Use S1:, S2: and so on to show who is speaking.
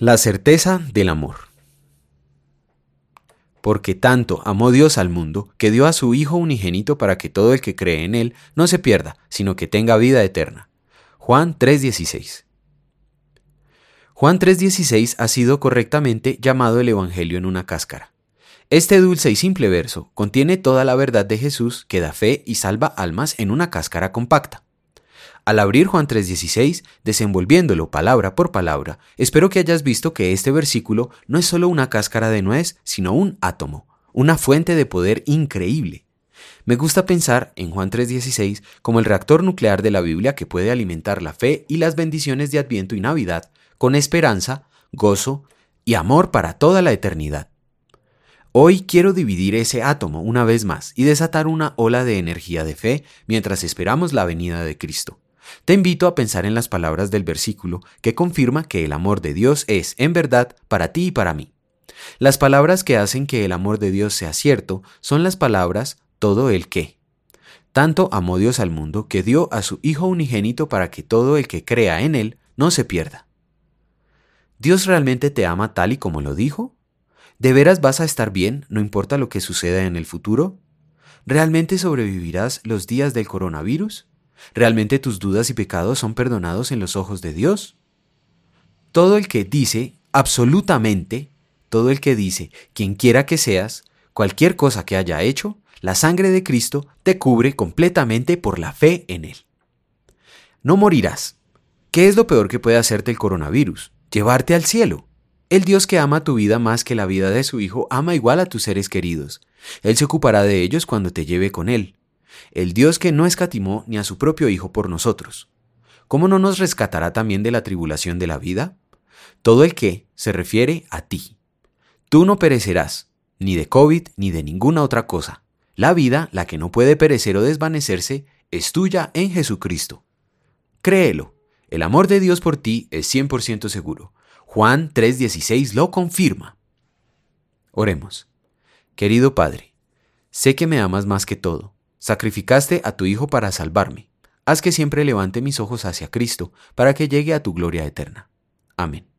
S1: La certeza del amor. Porque tanto amó Dios al mundo, que dio a su Hijo unigénito para que todo el que cree en Él no se pierda, sino que tenga vida eterna. Juan 3:16. Juan 3:16 ha sido correctamente llamado el Evangelio en una cáscara. Este dulce y simple verso contiene toda la verdad de Jesús que da fe y salva almas en una cáscara compacta. Al abrir Juan 3:16, desenvolviéndolo palabra por palabra, espero que hayas visto que este versículo no es solo una cáscara de nuez, sino un átomo, una fuente de poder increíble. Me gusta pensar en Juan 3:16 como el reactor nuclear de la Biblia que puede alimentar la fe y las bendiciones de Adviento y Navidad con esperanza, gozo y amor para toda la eternidad. Hoy quiero dividir ese átomo una vez más y desatar una ola de energía de fe mientras esperamos la venida de Cristo. Te invito a pensar en las palabras del versículo que confirma que el amor de Dios es, en verdad, para ti y para mí. Las palabras que hacen que el amor de Dios sea cierto son las palabras todo el que. Tanto amó Dios al mundo que dio a su Hijo unigénito para que todo el que crea en Él no se pierda. ¿Dios realmente te ama tal y como lo dijo? ¿De veras vas a estar bien, no importa lo que suceda en el futuro? ¿Realmente sobrevivirás los días del coronavirus? ¿Realmente tus dudas y pecados son perdonados en los ojos de Dios? Todo el que dice, absolutamente, todo el que dice, quien quiera que seas, cualquier cosa que haya hecho, la sangre de Cristo te cubre completamente por la fe en Él. No morirás. ¿Qué es lo peor que puede hacerte el coronavirus? Llevarte al cielo. El Dios que ama tu vida más que la vida de su Hijo ama igual a tus seres queridos. Él se ocupará de ellos cuando te lleve con Él el Dios que no escatimó ni a su propio Hijo por nosotros. ¿Cómo no nos rescatará también de la tribulación de la vida? Todo el que se refiere a ti. Tú no perecerás, ni de COVID ni de ninguna otra cosa. La vida, la que no puede perecer o desvanecerse, es tuya en Jesucristo. Créelo, el amor de Dios por ti es 100% seguro. Juan 3:16 lo confirma. Oremos. Querido Padre, sé que me amas más que todo Sacrificaste a tu Hijo para salvarme. Haz que siempre levante mis ojos hacia Cristo, para que llegue a tu gloria eterna. Amén.